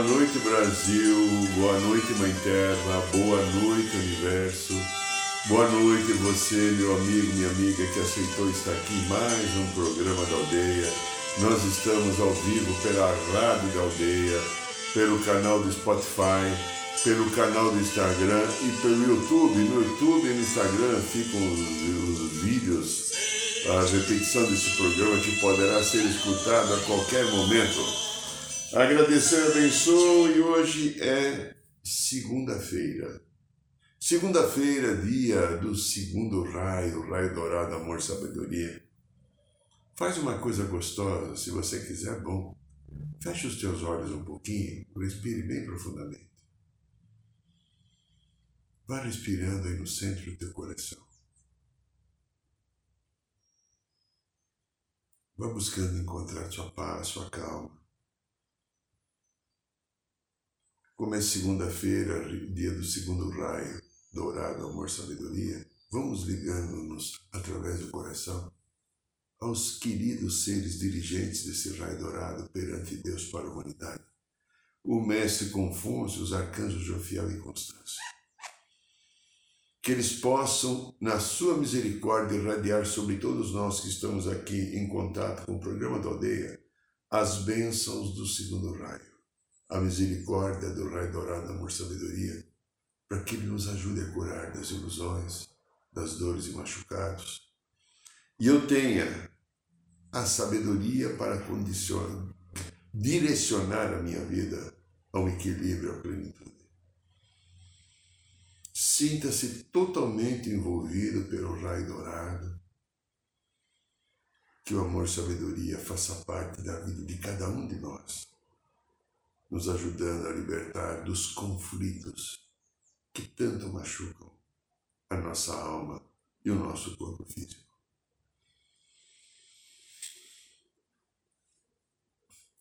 Boa noite, Brasil. Boa noite, Mãe Terra. Boa noite, Universo. Boa noite, você, meu amigo, minha amiga, que aceitou estar aqui em mais um programa da Aldeia. Nós estamos ao vivo pela Rádio da Aldeia, pelo canal do Spotify, pelo canal do Instagram e pelo YouTube. No YouTube e no Instagram ficam os, os vídeos, a repetição desse programa que poderá ser escutado a qualquer momento. Agradecer, abençoo e hoje é segunda-feira. Segunda-feira, dia do segundo raio, raio dourado, amor, sabedoria. Faz uma coisa gostosa, se você quiser, bom. Feche os teus olhos um pouquinho, respire bem profundamente. Vá respirando aí no centro do teu coração. Vá buscando encontrar sua paz, sua calma. Como é segunda-feira, dia do segundo raio, dourado, amor, sabedoria, vamos ligando-nos através do coração aos queridos seres dirigentes desse raio dourado perante Deus para a humanidade. O mestre Confúcio, os arcanjos Jofiel e Constância. Que eles possam, na sua misericórdia, irradiar sobre todos nós que estamos aqui em contato com o programa da aldeia as bênçãos do segundo raio a misericórdia do Raio Dourado Amor Sabedoria, para que Ele nos ajude a curar das ilusões, das dores e machucados. E eu tenha a sabedoria para condicionar, direcionar a minha vida ao equilíbrio, à plenitude. Sinta-se totalmente envolvido pelo raio dourado. Que o amor sabedoria faça parte da vida de cada um de nós nos ajudando a libertar dos conflitos que tanto machucam a nossa alma e o nosso corpo físico.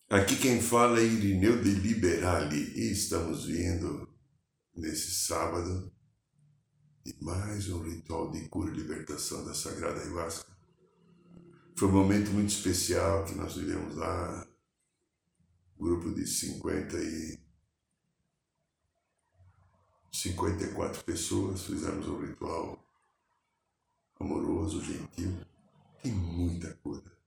Aqui quem fala é Irineu de Liberali e estamos vindo nesse sábado de mais um ritual de cura e libertação da Sagrada Ayahuasca. Foi um momento muito especial que nós vivemos lá grupo de 50 e 54 pessoas, fizemos um ritual amoroso, gentil, e muita cura,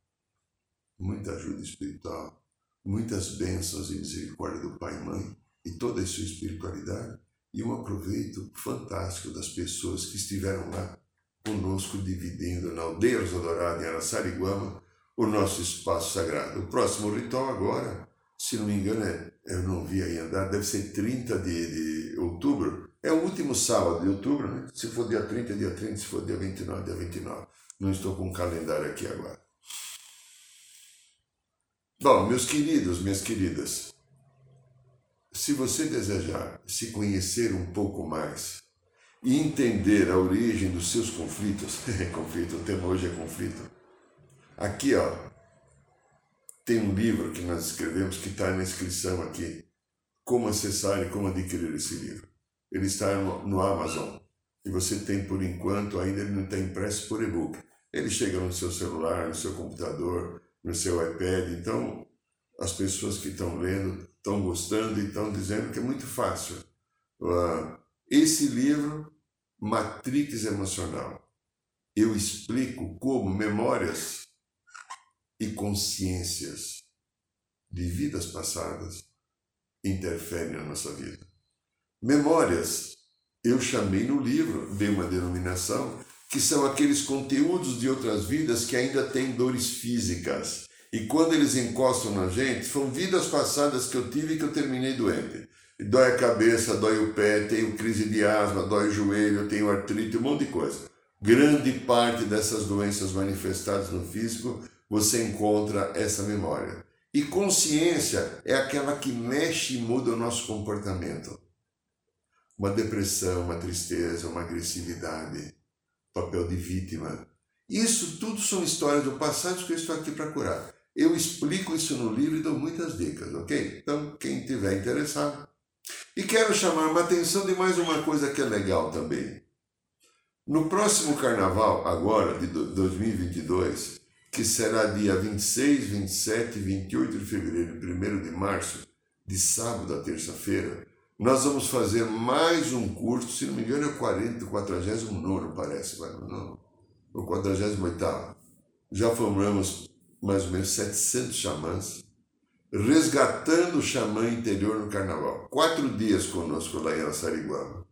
muita ajuda espiritual, muitas bênçãos e misericórdia do Pai e Mãe e toda a sua espiritualidade e um aproveito fantástico das pessoas que estiveram lá conosco dividindo na aldeia Dourada em Araçariguama o nosso espaço sagrado. O próximo ritual agora se não me engano, é, eu não vi ainda, deve ser 30 de, de outubro. É o último sábado de outubro, né? Se for dia 30, dia 30, se for dia 29, dia 29. Não estou com o calendário aqui agora. Bom, meus queridos, minhas queridas, se você desejar se conhecer um pouco mais e entender a origem dos seus conflitos, conflito, o tema hoje é conflito. Aqui, ó, tem um livro que nós escrevemos que está na inscrição aqui. Como acessar e como adquirir esse livro. Ele está no, no Amazon. E você tem, por enquanto, ainda ele não está impresso por e-book. Ele chega no seu celular, no seu computador, no seu iPad. Então, as pessoas que estão lendo estão gostando e estão dizendo que é muito fácil. Uh, esse livro, Matrix Emocional, eu explico como memórias e consciências de vidas passadas interferem na nossa vida. Memórias, eu chamei no livro, dei uma denominação, que são aqueles conteúdos de outras vidas que ainda têm dores físicas. E quando eles encostam na gente, são vidas passadas que eu tive que eu terminei doente. Dói a cabeça, dói o pé, tenho crise de asma, dói o joelho, tenho artrite, um monte de coisa. Grande parte dessas doenças manifestadas no físico você encontra essa memória. E consciência é aquela que mexe e muda o nosso comportamento. Uma depressão, uma tristeza, uma agressividade, papel de vítima. Isso tudo são histórias do passado que eu estou aqui para curar. Eu explico isso no livro e dou muitas dicas, ok? Então, quem tiver interessado. E quero chamar uma atenção de mais uma coisa que é legal também. No próximo carnaval, agora, de 2022, que será dia 26, 27, 28 de fevereiro e 1 de março, de sábado a terça-feira, nós vamos fazer mais um curso, se não me engano é o 40, 49 parece, não, o 48 Já formamos mais ou menos 700 xamãs, resgatando o xamã interior no carnaval. Quatro dias conosco lá em Araçariguama.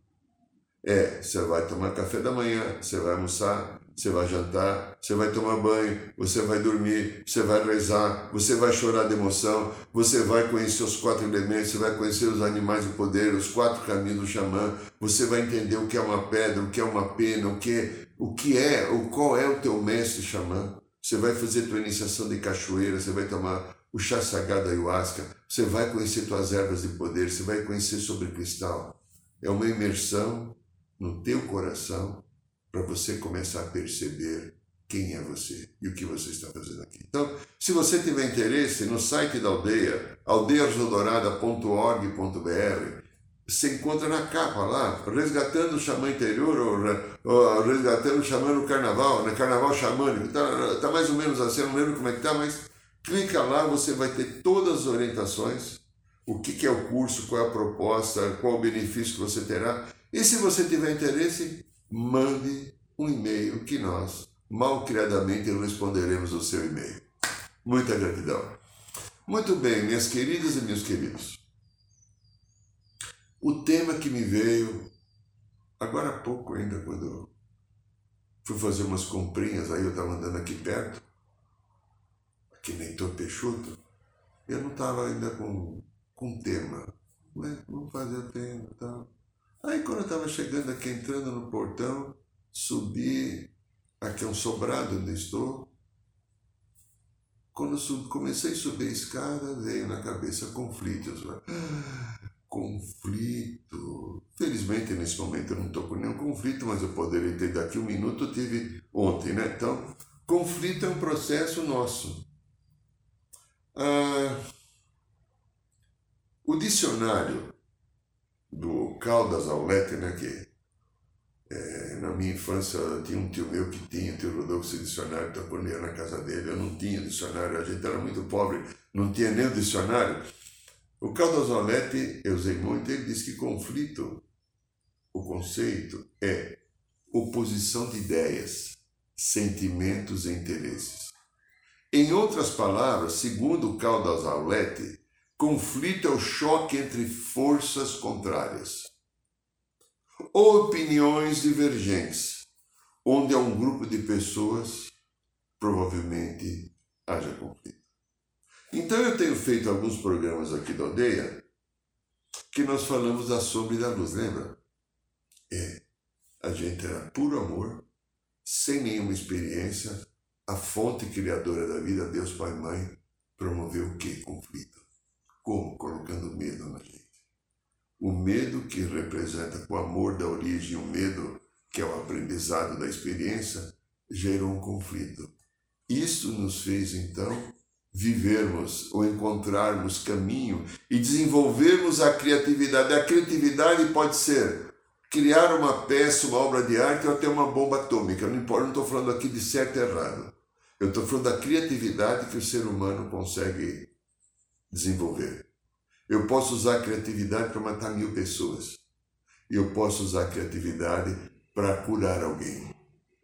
É, você vai tomar café da manhã, você vai almoçar, você vai jantar, você vai tomar banho, você vai dormir, você vai rezar, você vai chorar de emoção, você vai conhecer os quatro elementos, você vai conhecer os animais do poder, os quatro caminhos do xamã, você vai entender o que é uma pedra, o que é uma pena, o que é, o que é, o qual é o teu mestre xamã. Você vai fazer tua iniciação de cachoeira, você vai tomar o chá sagrado ayahuasca, você vai conhecer tuas ervas de poder, você vai conhecer sobre cristal. É uma imersão no teu coração para você começar a perceber quem é você e o que você está fazendo aqui. Então, se você tiver interesse, no site da aldeia, aldeiarodorada.org.br, você encontra na capa lá, resgatando o xamã interior, ou, ou resgatando o xamã no carnaval, no carnaval xamânico, tá, tá mais ou menos assim, não lembro como é que tá, mas clica lá, você vai ter todas as orientações, o que, que é o curso, qual é a proposta, qual o benefício que você terá, e se você tiver interesse, mande um e-mail que nós, malcriadamente, responderemos o seu e-mail. Muita gratidão. Muito bem, minhas queridas e meus queridos. O tema que me veio agora há pouco ainda, quando fui fazer umas comprinhas, aí eu estava andando aqui perto, aqui nem tô peixoto, eu não estava ainda com, com tema. Mas vamos fazer tema e tal. Aí quando eu estava chegando aqui, entrando no portão, subi, aqui é um sobrado onde estou. Quando comecei a subir a escada, veio na cabeça conflitos. conflito. Felizmente, nesse momento, eu não estou com nenhum conflito, mas eu poderia ter daqui um minuto, eu tive ontem, né? Então, conflito é um processo nosso. Ah, o dicionário do Caldas Aulete, né, que é, na minha infância tinha um tio meu que tinha, o tio Rodolfo, esse dicionário, ia na casa dele, eu não tinha dicionário, a gente era muito pobre, não tinha nem o dicionário. O Caldas Aulete, eu usei muito, ele diz que conflito, o conceito é oposição de ideias, sentimentos e interesses. Em outras palavras, segundo o Caldas Aulete, Conflito é o choque entre forças contrárias. Ou opiniões divergentes, onde há um grupo de pessoas, provavelmente haja conflito. Então eu tenho feito alguns programas aqui da aldeia que nós falamos da sombra e da luz, lembra? É, a gente era puro amor, sem nenhuma experiência, a fonte criadora da vida, Deus Pai e Mãe, promoveu o que? Conflito. Como? Colocando medo na gente. O medo que representa o amor da origem, o medo que é o aprendizado da experiência, gerou um conflito. Isso nos fez então vivermos ou encontrarmos caminho e desenvolvermos a criatividade. A criatividade pode ser criar uma peça, uma obra de arte ou até uma bomba atômica. Não importa, não estou falando aqui de certo e errado. Eu estou falando da criatividade que o ser humano consegue desenvolver. Eu posso usar criatividade para matar mil pessoas. Eu posso usar criatividade para curar alguém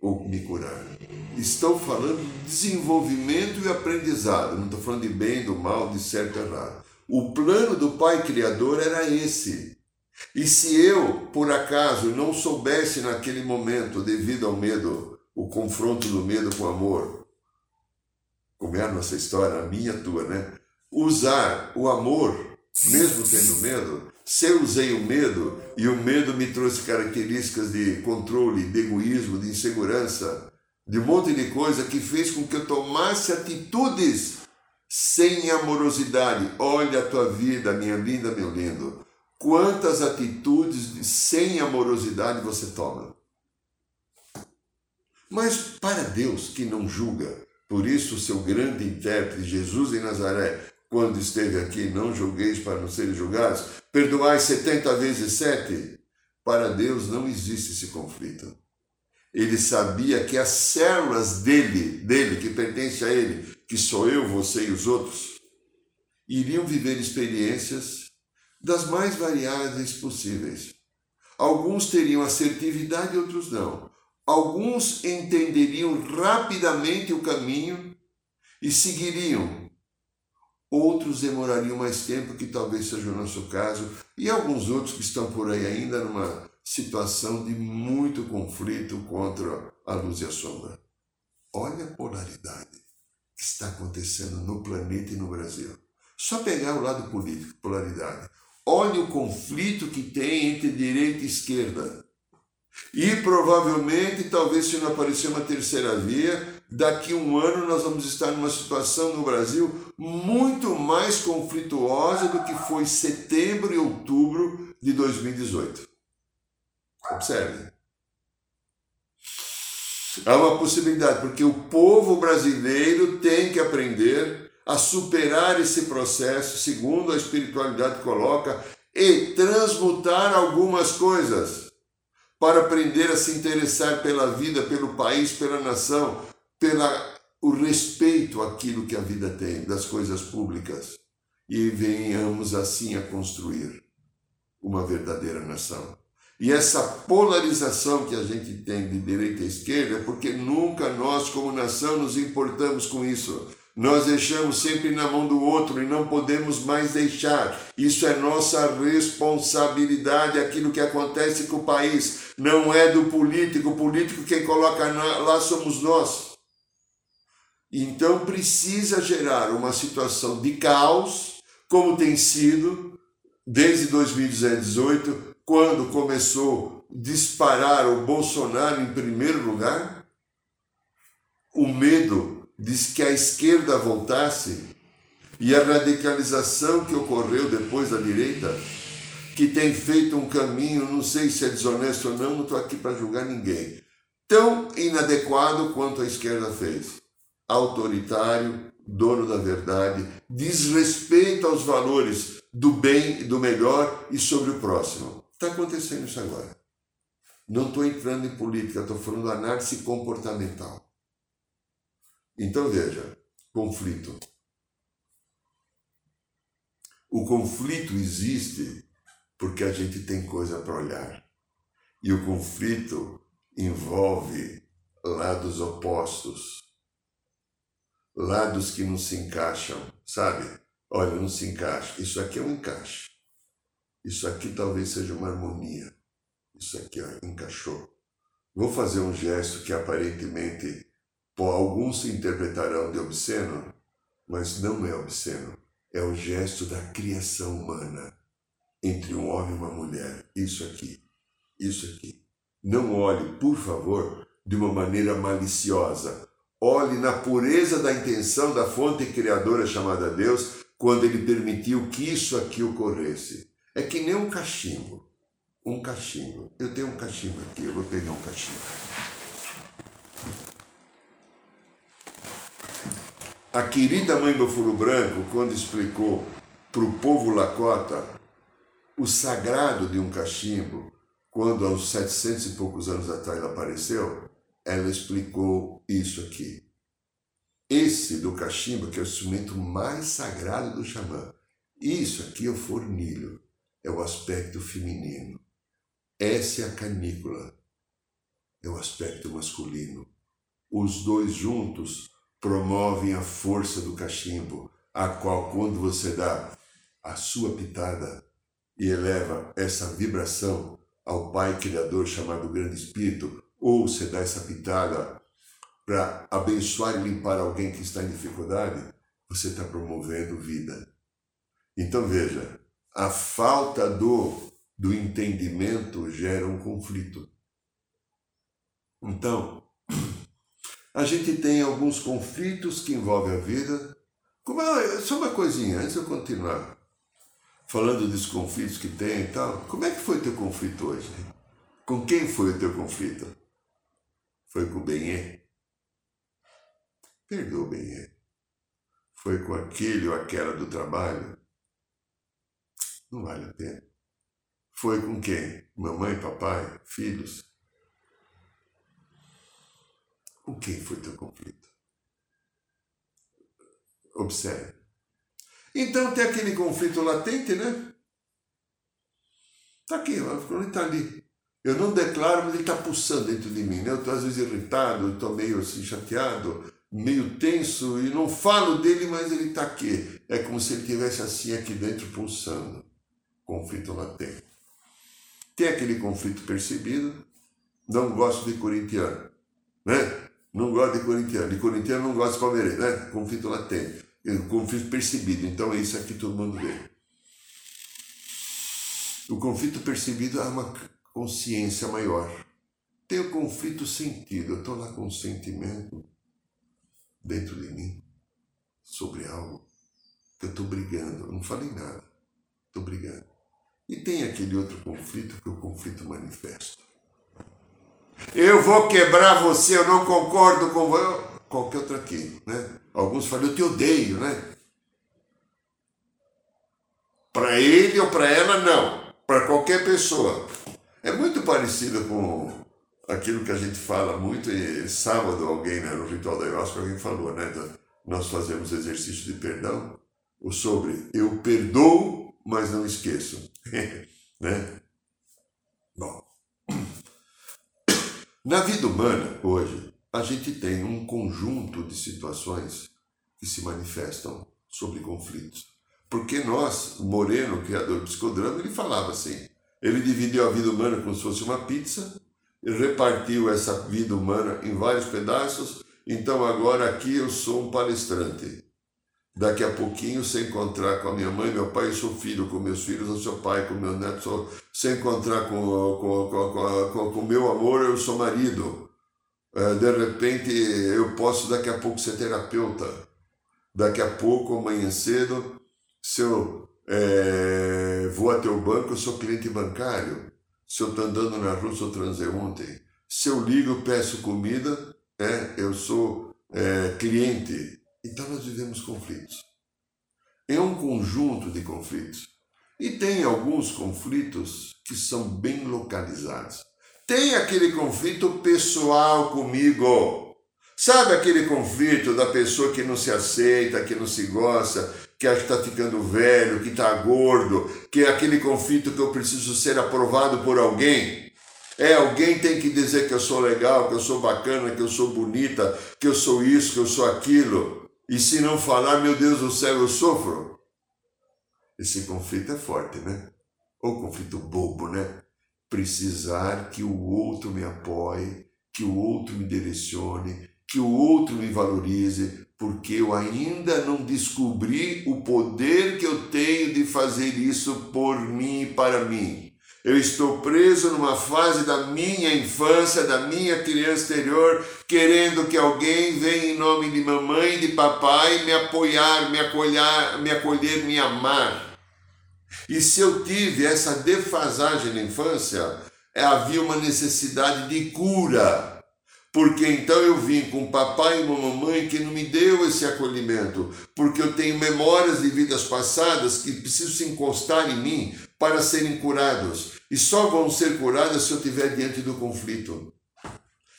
ou me curar. Estou falando de desenvolvimento e aprendizado. Não estou falando de bem, do mal, de certo e errado. O plano do Pai Criador era esse. E se eu, por acaso, não soubesse naquele momento, devido ao medo, o confronto do medo com o amor, como é a nossa história, a minha, a tua, né? Usar o amor, mesmo tendo medo, se eu usei o medo e o medo me trouxe características de controle, de egoísmo, de insegurança, de um monte de coisa que fez com que eu tomasse atitudes sem amorosidade. Olha a tua vida, minha linda, meu lindo. Quantas atitudes de sem amorosidade você toma? Mas para Deus que não julga, por isso o seu grande intérprete, Jesus em Nazaré, quando esteve aqui, não julgueis para não serem julgados, perdoai setenta vezes sete. Para Deus não existe esse conflito. Ele sabia que as células dele, dele, que pertence a ele, que sou eu, você e os outros, iriam viver experiências das mais variadas possíveis. Alguns teriam assertividade, outros não. Alguns entenderiam rapidamente o caminho e seguiriam. Outros demorariam mais tempo, que talvez seja o nosso caso, e alguns outros que estão por aí ainda numa situação de muito conflito contra a luz e a sombra. Olha a polaridade que está acontecendo no planeta e no Brasil. Só pegar o lado político, polaridade. Olha o conflito que tem entre direita e esquerda. E provavelmente, talvez se não aparecer uma terceira via, daqui a um ano nós vamos estar numa situação no Brasil muito mais conflituosa do que foi setembro e outubro de 2018. Observe. Há uma possibilidade, porque o povo brasileiro tem que aprender a superar esse processo, segundo a espiritualidade coloca, e transmutar algumas coisas para aprender a se interessar pela vida, pelo país, pela nação, pela o respeito àquilo que a vida tem, das coisas públicas, e venhamos assim a construir uma verdadeira nação. E essa polarização que a gente tem de direita e esquerda é porque nunca nós, como nação, nos importamos com isso. Nós deixamos sempre na mão do outro e não podemos mais deixar. Isso é nossa responsabilidade, aquilo que acontece com o país. Não é do político. O político quem coloca lá somos nós. Então precisa gerar uma situação de caos, como tem sido desde 2018, quando começou a disparar o Bolsonaro em primeiro lugar? O medo de que a esquerda voltasse e a radicalização que ocorreu depois da direita, que tem feito um caminho, não sei se é desonesto ou não, não estou aqui para julgar ninguém, tão inadequado quanto a esquerda fez. Autoritário, dono da verdade, desrespeito aos valores do bem e do melhor e sobre o próximo. Está acontecendo isso agora. Não estou entrando em política, estou falando análise comportamental. Então veja, conflito. O conflito existe porque a gente tem coisa para olhar. E o conflito envolve lados opostos, lados que não se encaixam, sabe? Olha, não se encaixa. Isso aqui é um encaixe. Isso aqui talvez seja uma harmonia. Isso aqui ó, encaixou. Vou fazer um gesto que aparentemente por alguns se interpretarão de obsceno, mas não é obsceno. É o gesto da criação humana entre um homem e uma mulher. Isso aqui. Isso aqui. Não olhe, por favor, de uma maneira maliciosa. Olhe na pureza da intenção da fonte criadora chamada Deus, quando ele permitiu que isso aqui ocorresse. É que nem um cachimbo. Um cachimbo. Eu tenho um cachimbo aqui, eu vou pegar um cachimbo. A querida mãe do Furo Branco, quando explicou para o povo Lakota o sagrado de um cachimbo, quando aos 700 e poucos anos atrás ela apareceu, ela explicou isso aqui. Esse do cachimbo, que é o instrumento mais sagrado do xamã, isso aqui é o fornilho é o aspecto feminino. Essa é a canícula, é o aspecto masculino. Os dois juntos promovem a força do cachimbo, a qual, quando você dá a sua pitada e eleva essa vibração ao Pai Criador chamado Grande Espírito, ou você dá essa pitada para abençoar e limpar alguém que está em dificuldade, você está promovendo vida. Então veja, a falta do, do entendimento gera um conflito. Então, a gente tem alguns conflitos que envolvem a vida, Como é, só uma coisinha, antes de eu continuar falando dos conflitos que tem e tal. Como é que foi o teu conflito hoje? Com quem foi o teu conflito? Foi com o Benê? Perdoa o. Foi com aquele ou aquela do trabalho? Não vale a pena. Foi com quem? Mamãe, papai, filhos? Com quem foi teu conflito? Observe. Então tem aquele conflito latente, né? Está aqui, ele está ali. Eu não declaro, mas ele está pulsando dentro de mim. Né? Eu estou às vezes irritado, estou meio assim, chateado, meio tenso, e não falo dele, mas ele está aqui. É como se ele estivesse assim aqui dentro pulsando. Conflito latente. Tem aquele conflito percebido, não gosto de corintiano, né? Não gosto de corintiano. De corintiano não gosto de palmeirense, né? Conflito latente conflito percebido. Então é isso aqui todo mundo vê. O conflito percebido é uma consciência maior. Tem o conflito sentido. Eu estou lá com um sentimento dentro de mim sobre algo que eu estou brigando. Eu não falei nada. Estou brigando. E tem aquele outro conflito que é o conflito manifesto. Eu vou quebrar você, eu não concordo com você qualquer outro aqui, né? Alguns falam, eu te odeio, né? Para ele ou para ela, não. Para qualquer pessoa. É muito parecido com aquilo que a gente fala muito, e sábado alguém né, no ritual da ayahuasca, alguém falou, né? Nós fazemos exercício de perdão, ou sobre eu perdoo, mas não esqueço. né? Bom, na vida humana, hoje, a gente tem um conjunto de situações que se manifestam sobre conflitos. Porque nós, Moreno, criador do psicodrama, ele falava assim, ele dividiu a vida humana como se fosse uma pizza, repartiu essa vida humana em vários pedaços, então agora aqui eu sou um palestrante. Daqui a pouquinho, se encontrar com a minha mãe, meu pai, eu sou filho, com meus filhos, eu sou pai, com meu neto, sou... se encontrar com o com, com, com, com meu amor, eu sou marido é, de repente eu posso daqui a pouco ser terapeuta. Daqui a pouco, amanhã cedo, se eu é, vou até o banco, eu sou cliente bancário. Se eu estou andando na rua, sou transeunte. Se eu ligo, peço comida, é, eu sou é, cliente. Então nós vivemos conflitos. É um conjunto de conflitos. E tem alguns conflitos que são bem localizados. Tem aquele conflito pessoal comigo. Sabe aquele conflito da pessoa que não se aceita, que não se gosta, que acha que está ficando velho, que está gordo, que é aquele conflito que eu preciso ser aprovado por alguém? É, alguém tem que dizer que eu sou legal, que eu sou bacana, que eu sou bonita, que eu sou isso, que eu sou aquilo. E se não falar, meu Deus do céu, eu sofro. Esse conflito é forte, né? Ou conflito bobo, né? precisar que o outro me apoie, que o outro me direcione, que o outro me valorize, porque eu ainda não descobri o poder que eu tenho de fazer isso por mim e para mim. Eu estou preso numa fase da minha infância, da minha criança exterior, querendo que alguém venha em nome de mamãe e de papai me apoiar, me acolher, me acolher, me amar. E se eu tive essa defasagem na infância, é, havia uma necessidade de cura. Porque então eu vim com papai e mamãe que não me deu esse acolhimento, porque eu tenho memórias de vidas passadas que precisam se encostar em mim para serem curados. E só vão ser curadas se eu estiver diante do conflito,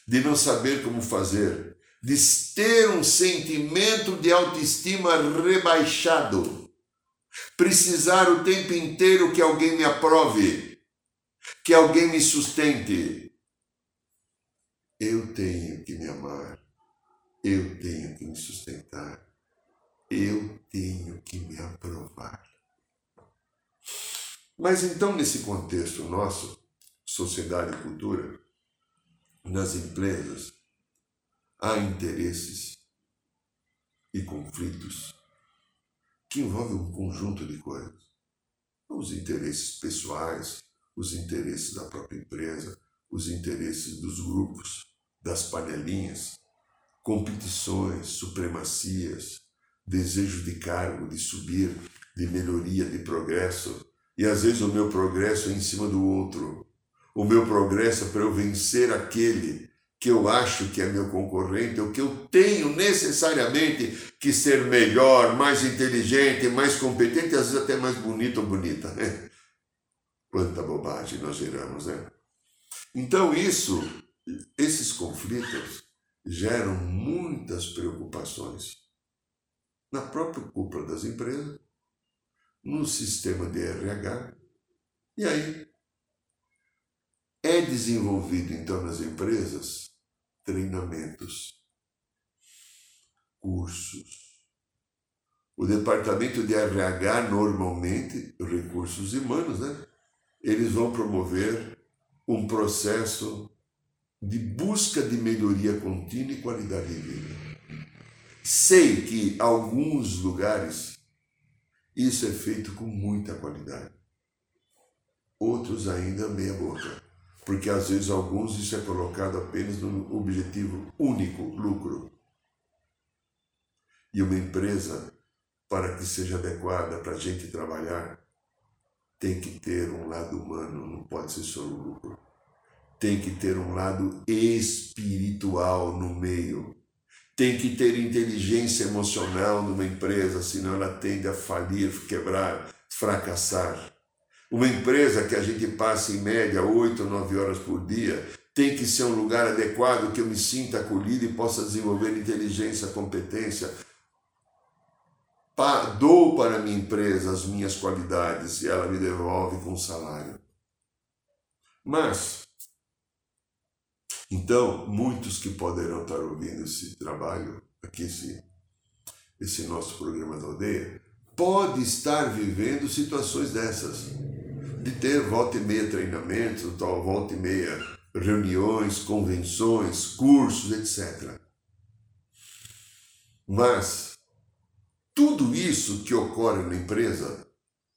de não saber como fazer, de ter um sentimento de autoestima rebaixado. Precisar o tempo inteiro que alguém me aprove, que alguém me sustente. Eu tenho que me amar, eu tenho que me sustentar, eu tenho que me aprovar. Mas então, nesse contexto nosso, sociedade e cultura, nas empresas, há interesses e conflitos que envolve um conjunto de coisas. Os interesses pessoais, os interesses da própria empresa, os interesses dos grupos, das panelinhas, competições, supremacias, desejo de cargo, de subir, de melhoria, de progresso. E às vezes o meu progresso é em cima do outro. O meu progresso é para eu vencer aquele que eu acho que é meu concorrente, ou que eu tenho necessariamente que ser melhor, mais inteligente, mais competente, às vezes até mais bonito ou bonita. Né? Quanta bobagem nós geramos, né? Então isso, esses conflitos geram muitas preocupações na própria cúpula das empresas, no sistema de RH, e aí é desenvolvido então nas empresas treinamentos, cursos. O departamento de RH normalmente, recursos humanos, né? Eles vão promover um processo de busca de melhoria contínua e qualidade de vida. Sei que alguns lugares isso é feito com muita qualidade. Outros ainda meia boca. Porque às vezes alguns isso é colocado apenas no objetivo único, lucro. E uma empresa, para que seja adequada para a gente trabalhar, tem que ter um lado humano, não pode ser só o lucro tem que ter um lado espiritual no meio. Tem que ter inteligência emocional numa empresa, senão ela tende a falir, quebrar, fracassar. Uma empresa que a gente passa em média oito nove horas por dia tem que ser um lugar adequado que eu me sinta acolhido e possa desenvolver inteligência, competência. Dou para a minha empresa as minhas qualidades e ela me devolve com salário. Mas então, muitos que poderão estar ouvindo esse trabalho, aqui esse, esse nosso programa da aldeia, pode estar vivendo situações dessas, de ter volta e meia treinamentos, tal, volta e meia reuniões, convenções, cursos, etc. Mas tudo isso que ocorre na empresa,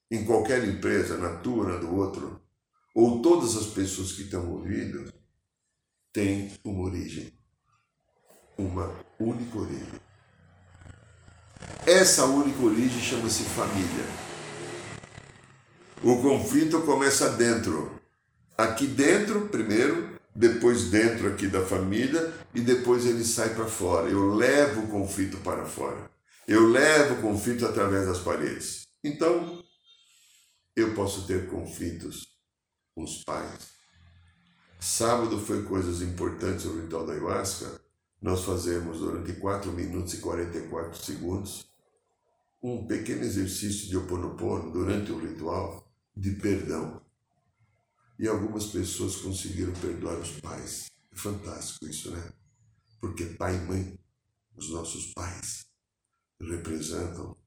em qualquer empresa, na tua, na do outro, ou todas as pessoas que estão ouvindo, tem uma origem, uma única origem. Essa única origem chama-se família. O conflito começa dentro. Aqui dentro, primeiro, depois dentro aqui da família e depois ele sai para fora. Eu levo o conflito para fora. Eu levo o conflito através das paredes. Então, eu posso ter conflitos com os pais, Sábado foi coisas importantes o ritual da ayahuasca. Nós fazemos durante 4 minutos e 44 segundos um pequeno exercício de oponopono durante o ritual de perdão. E algumas pessoas conseguiram perdoar os pais. É fantástico isso, né? Porque pai e mãe, os nossos pais, representam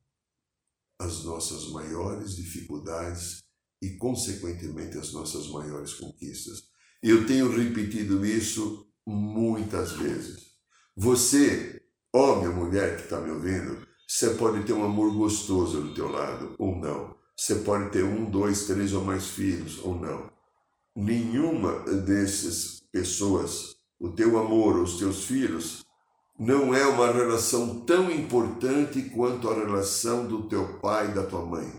as nossas maiores dificuldades e, consequentemente, as nossas maiores conquistas. Eu tenho repetido isso muitas vezes. Você, homem ou mulher que está me ouvindo, você pode ter um amor gostoso do teu lado ou não. Você pode ter um, dois, três ou mais filhos ou não. Nenhuma dessas pessoas, o teu amor ou os teus filhos, não é uma relação tão importante quanto a relação do teu pai e da tua mãe.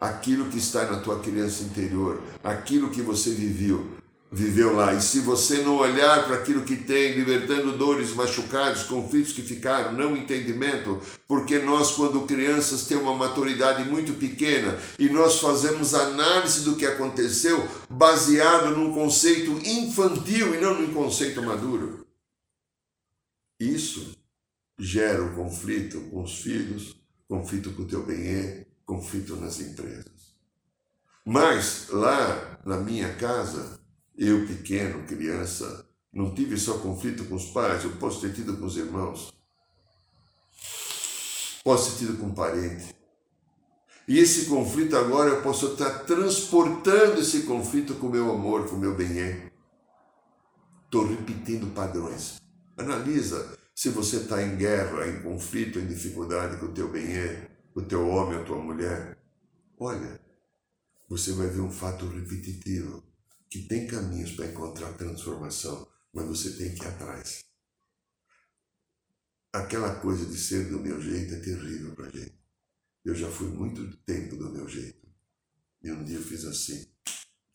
Aquilo que está na tua criança interior, aquilo que você viveu, viveu lá. E se você não olhar para aquilo que tem, libertando dores, machucados, conflitos que ficaram, não entendimento, porque nós, quando crianças, temos uma maturidade muito pequena e nós fazemos análise do que aconteceu baseado num conceito infantil e não num conceito maduro. Isso gera um conflito com os filhos, conflito com o teu bem conflito nas empresas. Mas lá na minha casa, eu, pequeno, criança, não tive só conflito com os pais, eu posso ter tido com os irmãos, posso ter tido com um parente. E esse conflito agora eu posso estar transportando esse conflito com o meu amor, com o meu bem Estou repetindo padrões. Analisa se você está em guerra, em conflito, em dificuldade com o teu bem com o teu homem, a tua mulher. Olha, você vai ver um fato repetitivo que tem caminhos para encontrar transformação, mas você tem que ir atrás. aquela coisa de ser do meu jeito é terrível para gente. Eu já fui muito tempo do meu jeito. E um dia eu fiz assim,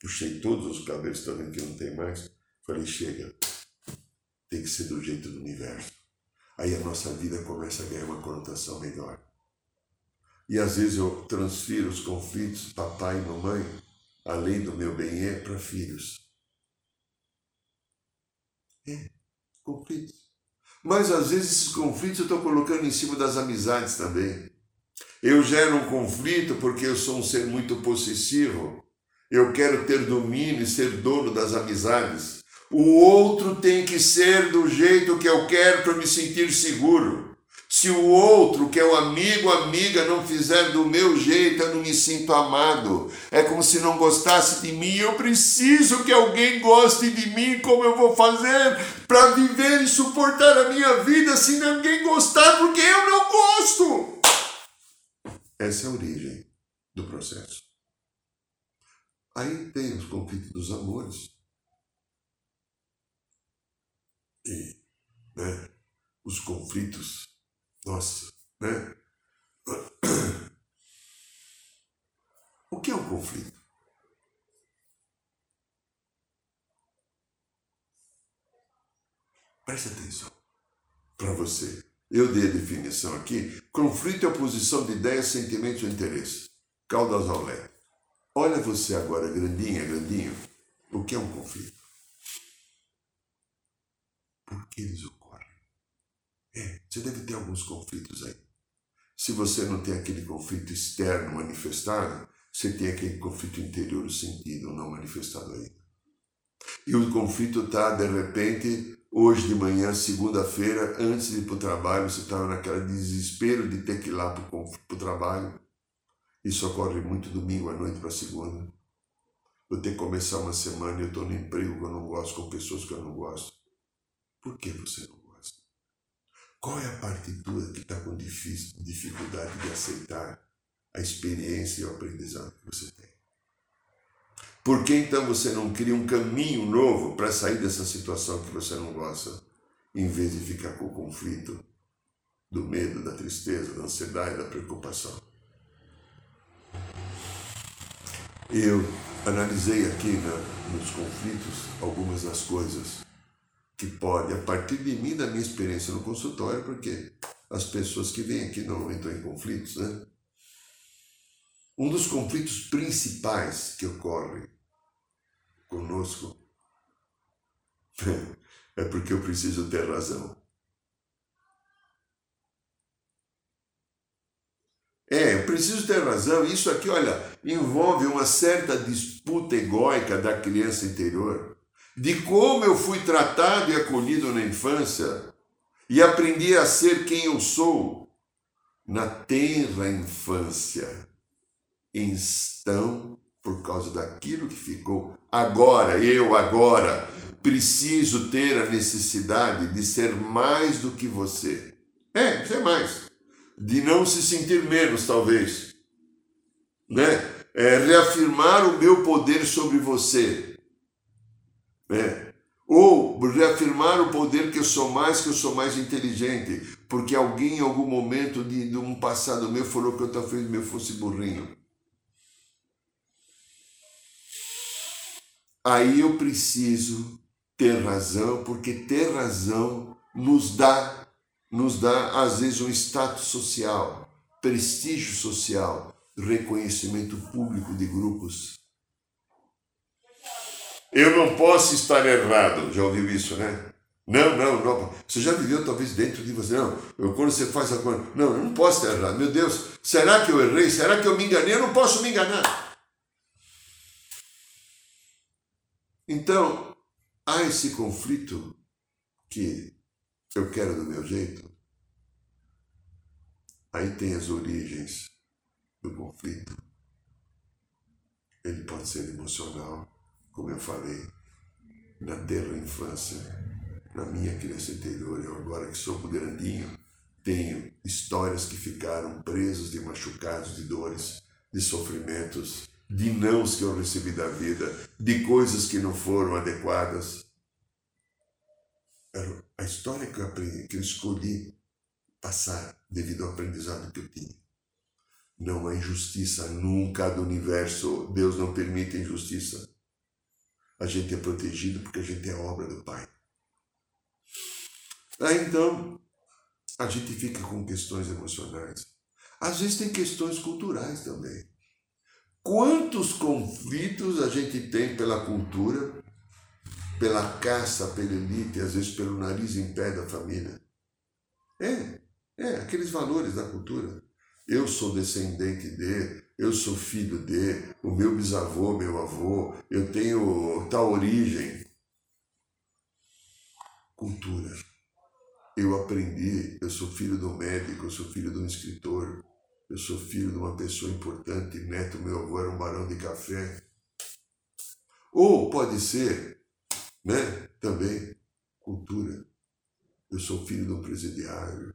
puxei todos os cabelos, vendo que não tem mais? Falei, chega, tem que ser do jeito do universo. Aí a nossa vida começa a ganhar uma conotação melhor. E às vezes eu transfiro os conflitos, papai e mamãe, além do meu bem é para filhos. É, conflitos. Mas às vezes esses conflitos eu estou colocando em cima das amizades também. Eu gero um conflito porque eu sou um ser muito possessivo. Eu quero ter domínio e ser dono das amizades. O outro tem que ser do jeito que eu quero para me sentir seguro. Se o outro, que é o amigo, amiga, não fizer do meu jeito, eu não me sinto amado. É como se não gostasse de mim. Eu preciso que alguém goste de mim. Como eu vou fazer para viver e suportar a minha vida se ninguém gostar porque eu não gosto? Essa é a origem do processo. Aí tem os conflitos dos amores. E né, os conflitos nossa, né? O que é um conflito? Preste atenção. Para você. Eu dei a definição aqui. Conflito é oposição de ideias, sentimentos ou interesses. Caldas leque. Olha você agora, grandinha, grandinho. O que é um conflito? Por que eles é, você deve ter alguns conflitos aí. Se você não tem aquele conflito externo manifestado, você tem aquele conflito interior sentido não manifestado ainda. E o conflito está, de repente, hoje de manhã, segunda-feira, antes de ir para o trabalho, você estava naquele desespero de ter que ir lá para o trabalho. Isso ocorre muito domingo à noite para segunda. Eu tenho que começar uma semana e eu estou no emprego que eu não gosto, com pessoas que eu não gosto. Por que você não qual é a partitura que está com dificuldade de aceitar a experiência e o aprendizado que você tem? Por que então você não cria um caminho novo para sair dessa situação que você não gosta, em vez de ficar com o conflito do medo, da tristeza, da ansiedade, da preocupação? Eu analisei aqui na, nos conflitos algumas das coisas que pode, a partir de mim, da minha experiência no consultório, porque as pessoas que vêm aqui não entram em conflitos, né? Um dos conflitos principais que ocorre conosco é porque eu preciso ter razão. É, eu preciso ter razão. Isso aqui, olha, envolve uma certa disputa egóica da criança interior de como eu fui tratado e acolhido na infância e aprendi a ser quem eu sou na tenra infância. Então, por causa daquilo que ficou, agora, eu agora, preciso ter a necessidade de ser mais do que você. É, ser mais. De não se sentir menos, talvez. Né? É, reafirmar o meu poder sobre você é. Ou reafirmar o poder que eu sou mais, que eu sou mais inteligente, porque alguém em algum momento de, de um passado meu falou que eu talvez meu fosse burrinho. Aí eu preciso ter razão, porque ter razão nos dá, nos dá às vezes um status social, prestígio social, reconhecimento público de grupos. Eu não posso estar errado. Já ouviu isso, né? Não, não, não. Você já viveu talvez dentro de você. Não, eu, quando você faz a coisa. Não, eu não posso estar errado. Meu Deus, será que eu errei? Será que eu me enganei? Eu não posso me enganar. Então, há esse conflito que eu quero do meu jeito. Aí tem as origens do conflito. Ele pode ser emocional como eu falei, na terra infância, na minha criança interior, eu agora que sou grandinho, tenho histórias que ficaram presas de machucados, de dores, de sofrimentos, de nãos que eu recebi da vida, de coisas que não foram adequadas. A história que eu aprendi, que eu escolhi passar devido ao aprendizado que eu tinha. Não há injustiça nunca do universo. Deus não permite injustiça. A gente é protegido porque a gente é obra do Pai. Aí então, a gente fica com questões emocionais. Às vezes tem questões culturais também. Quantos conflitos a gente tem pela cultura, pela caça, pela elite, às vezes pelo nariz em pé da família? É, é, aqueles valores da cultura. Eu sou descendente de, eu sou filho de, o meu bisavô, meu avô, eu tenho tal origem. Cultura. Eu aprendi, eu sou filho do médico, eu sou filho de um escritor, eu sou filho de uma pessoa importante, neto meu avô era um barão de café. Ou pode ser, né, também, cultura. Eu sou filho de um presidiário.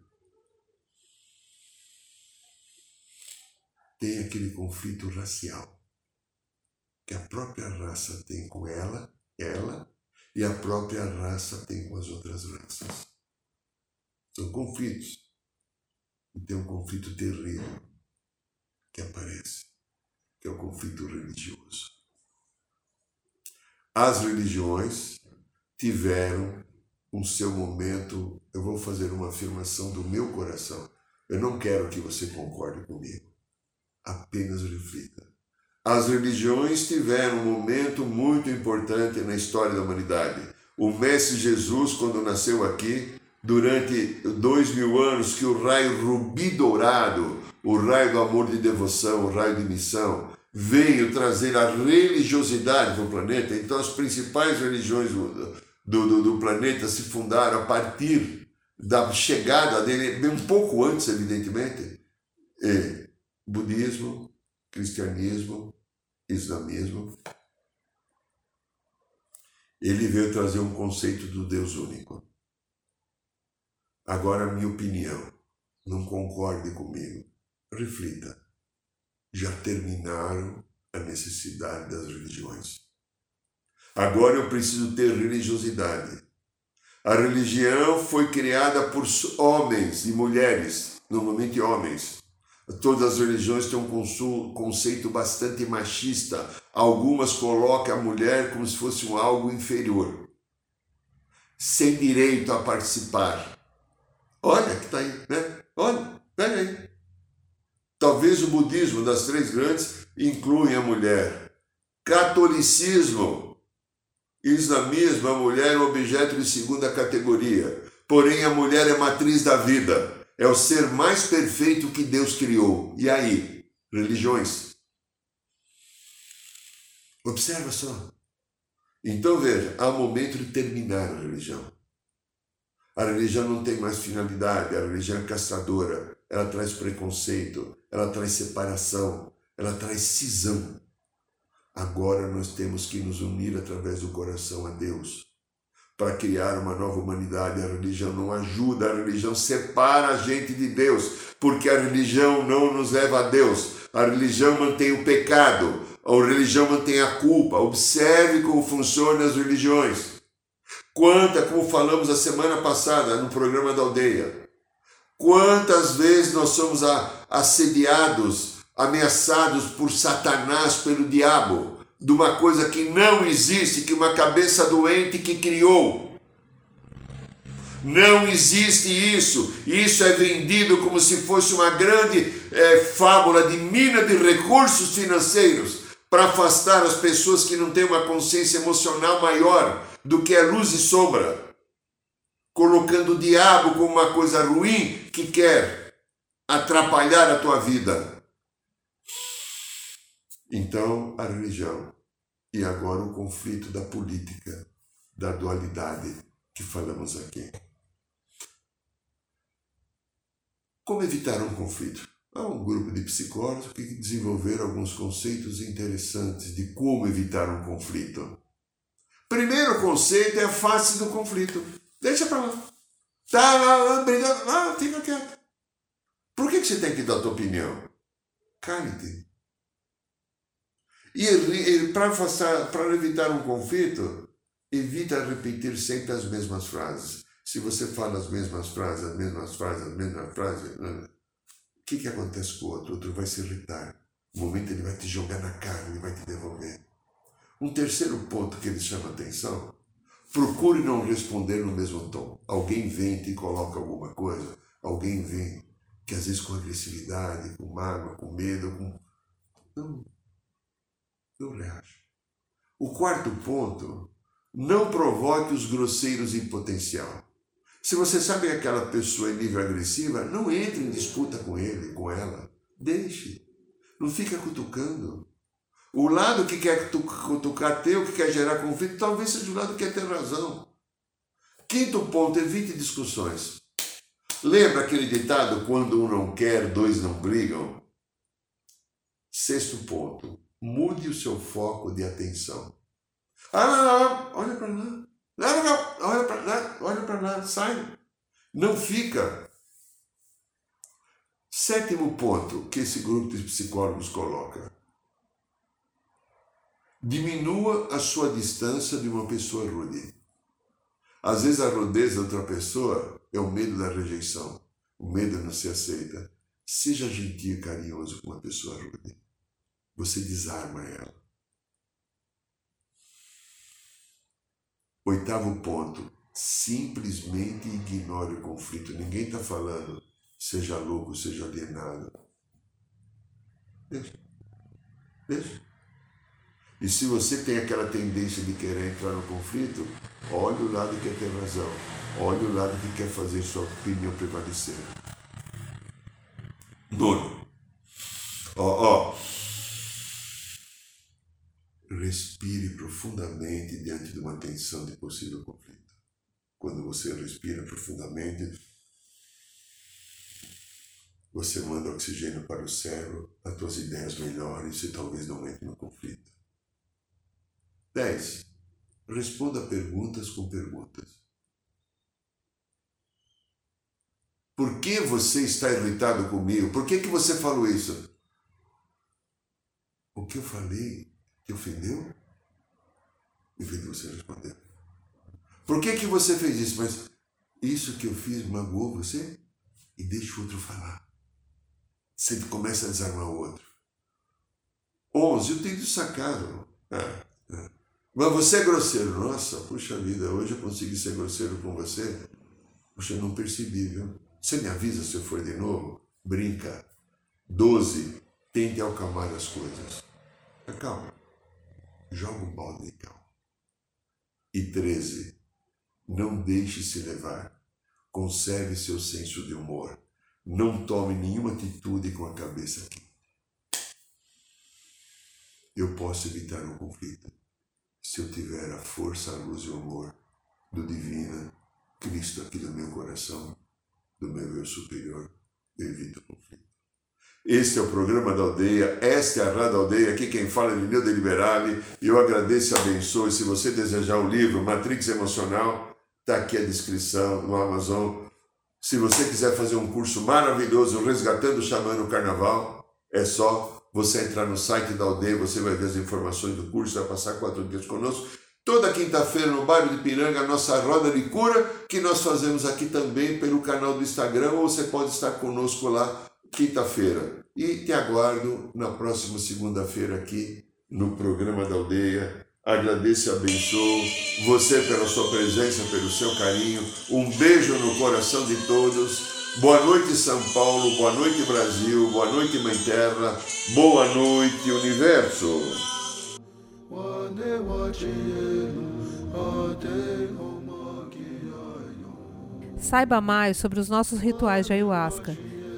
Tem aquele conflito racial que a própria raça tem com ela, ela, e a própria raça tem com as outras raças. São conflitos e tem um conflito terrível que aparece, que é o conflito religioso. As religiões tiveram um seu momento, eu vou fazer uma afirmação do meu coração. Eu não quero que você concorde comigo. Apenas reflita. As religiões tiveram um momento muito importante na história da humanidade. O Mestre Jesus, quando nasceu aqui, durante dois mil anos que o raio rubi dourado, o raio do amor de devoção, o raio de missão, veio trazer a religiosidade para o planeta. Então, as principais religiões do, do, do planeta se fundaram a partir da chegada dele, um pouco antes, evidentemente, é budismo, cristianismo, islamismo. Ele veio trazer um conceito do Deus único. Agora, minha opinião, não concorde comigo. Reflita. Já terminaram a necessidade das religiões. Agora eu preciso ter religiosidade. A religião foi criada por homens e mulheres, normalmente homens. Todas as religiões têm um conceito bastante machista. Algumas colocam a mulher como se fosse um algo inferior, sem direito a participar Olha que está aí, né? Olha, pega aí. Talvez o budismo das três grandes inclui a mulher. Catolicismo, islamismo, a mulher é um objeto de segunda categoria. Porém, a mulher é matriz da vida. É o ser mais perfeito que Deus criou. E aí? Religiões. Observa só. Então veja, há um momento de terminar a religião. A religião não tem mais finalidade, a religião é castradora, ela traz preconceito, ela traz separação, ela traz cisão. Agora nós temos que nos unir através do coração a Deus para criar uma nova humanidade. A religião não ajuda, a religião separa a gente de Deus, porque a religião não nos leva a Deus. A religião mantém o pecado, a religião mantém a culpa. Observe como funcionam as religiões. Quanta, como falamos a semana passada no programa da aldeia, quantas vezes nós somos assediados, ameaçados por Satanás, pelo diabo, de uma coisa que não existe, que uma cabeça doente que criou. Não existe isso. Isso é vendido como se fosse uma grande é, fábula de mina de recursos financeiros para afastar as pessoas que não têm uma consciência emocional maior do que a luz e sombra, colocando o diabo como uma coisa ruim que quer atrapalhar a tua vida. Então, a religião e agora o conflito da política, da dualidade que falamos aqui. Como evitar um conflito? Há um grupo de psicólogos que desenvolveram alguns conceitos interessantes de como evitar um conflito. Primeiro conceito é a face do conflito. Deixa para lá. Tá lá, brigando. Ah, fica quieto. Por que, que você tem que dar a tua opinião? Cale-te. E para evitar um conflito, evita repetir sempre as mesmas frases. Se você fala as mesmas frases, as mesmas frases, as mesmas frases, o que, que acontece com o outro? O outro vai se irritar. No momento ele vai te jogar na cara, ele vai te devolver. Um terceiro ponto que ele chama atenção, procure não responder no mesmo tom. Alguém vem e te coloca alguma coisa, alguém vem que às vezes com agressividade, com mágoa, com medo, com... Não, não reage. O quarto ponto, não provoque os grosseiros em potencial. Se você sabe que aquela pessoa é nível agressiva, não entre em disputa com ele, com ela. Deixe. Não fica cutucando. O lado que quer cutucar teu, que quer gerar conflito, talvez seja o lado que quer ter razão. Quinto ponto, evite discussões. Lembra aquele ditado: quando um não quer, dois não brigam? Sexto ponto, mude o seu foco de atenção. Ah, não, não, olha para lá. Não, não, não, olha para lá, olha para lá, sai. Não fica. Sétimo ponto que esse grupo de psicólogos coloca. Diminua a sua distância de uma pessoa rude. Às vezes a rudeza de outra pessoa é o medo da rejeição, o medo de não ser aceita. Seja gentil e carinhoso com uma pessoa rude. Você desarma ela. Oitavo ponto. Simplesmente ignore o conflito. Ninguém está falando seja louco, seja alienado. Deixa. Deixa. E se você tem aquela tendência de querer entrar no conflito, olhe o lado que quer ter razão. Olhe o lado que quer fazer sua opinião prevalecer. Nono. Ó, ó. Respire profundamente diante de uma tensão de possível conflito. Quando você respira profundamente, você manda oxigênio para o cérebro, as tuas ideias melhorem e talvez não entre no conflito. 10. Responda perguntas com perguntas. Por que você está irritado comigo? Por que, que você falou isso? O que eu falei te ofendeu? Em vez de você responder. Por que, que você fez isso? Mas isso que eu fiz magoou você? E deixa o outro falar. Você começa a desarmar o outro. 11. Eu tenho sacado. Ah, ah. Mas você é grosseiro. Nossa, puxa vida, hoje eu consegui ser grosseiro com você. Puxa, eu não percebi, viu? Você me avisa se eu for de novo? Brinca. 12. Tente acalmar as coisas. Acalma. Joga o balde de calma. E 13. Não deixe se levar. Conserve seu senso de humor. Não tome nenhuma atitude com a cabeça quente. Eu posso evitar um conflito se eu tiver a força, a luz e o amor do Divina Cristo aqui no meu coração, do meu eu superior, eu evito. Este é o programa da aldeia, esta é a Rádio Aldeia, aqui quem fala é Nildo Liberale, e eu agradeço e abençoe. Se você desejar o livro Matrix Emocional, está aqui a descrição no Amazon. Se você quiser fazer um curso maravilhoso, Resgatando o Xamã no Carnaval, é só você entrar no site da aldeia, você vai ver as informações do curso, vai passar quatro dias conosco. Toda quinta-feira no bairro de Piranga, a nossa roda de cura, que nós fazemos aqui também pelo canal do Instagram, ou você pode estar conosco lá quinta-feira. E te aguardo na próxima segunda-feira aqui no programa da aldeia. Agradeço e abençoo você pela sua presença, pelo seu carinho. Um beijo no coração de todos Boa noite, São Paulo. Boa noite, Brasil. Boa noite, Mãe Terra. Boa noite, Universo. Saiba mais sobre os nossos rituais de ayahuasca,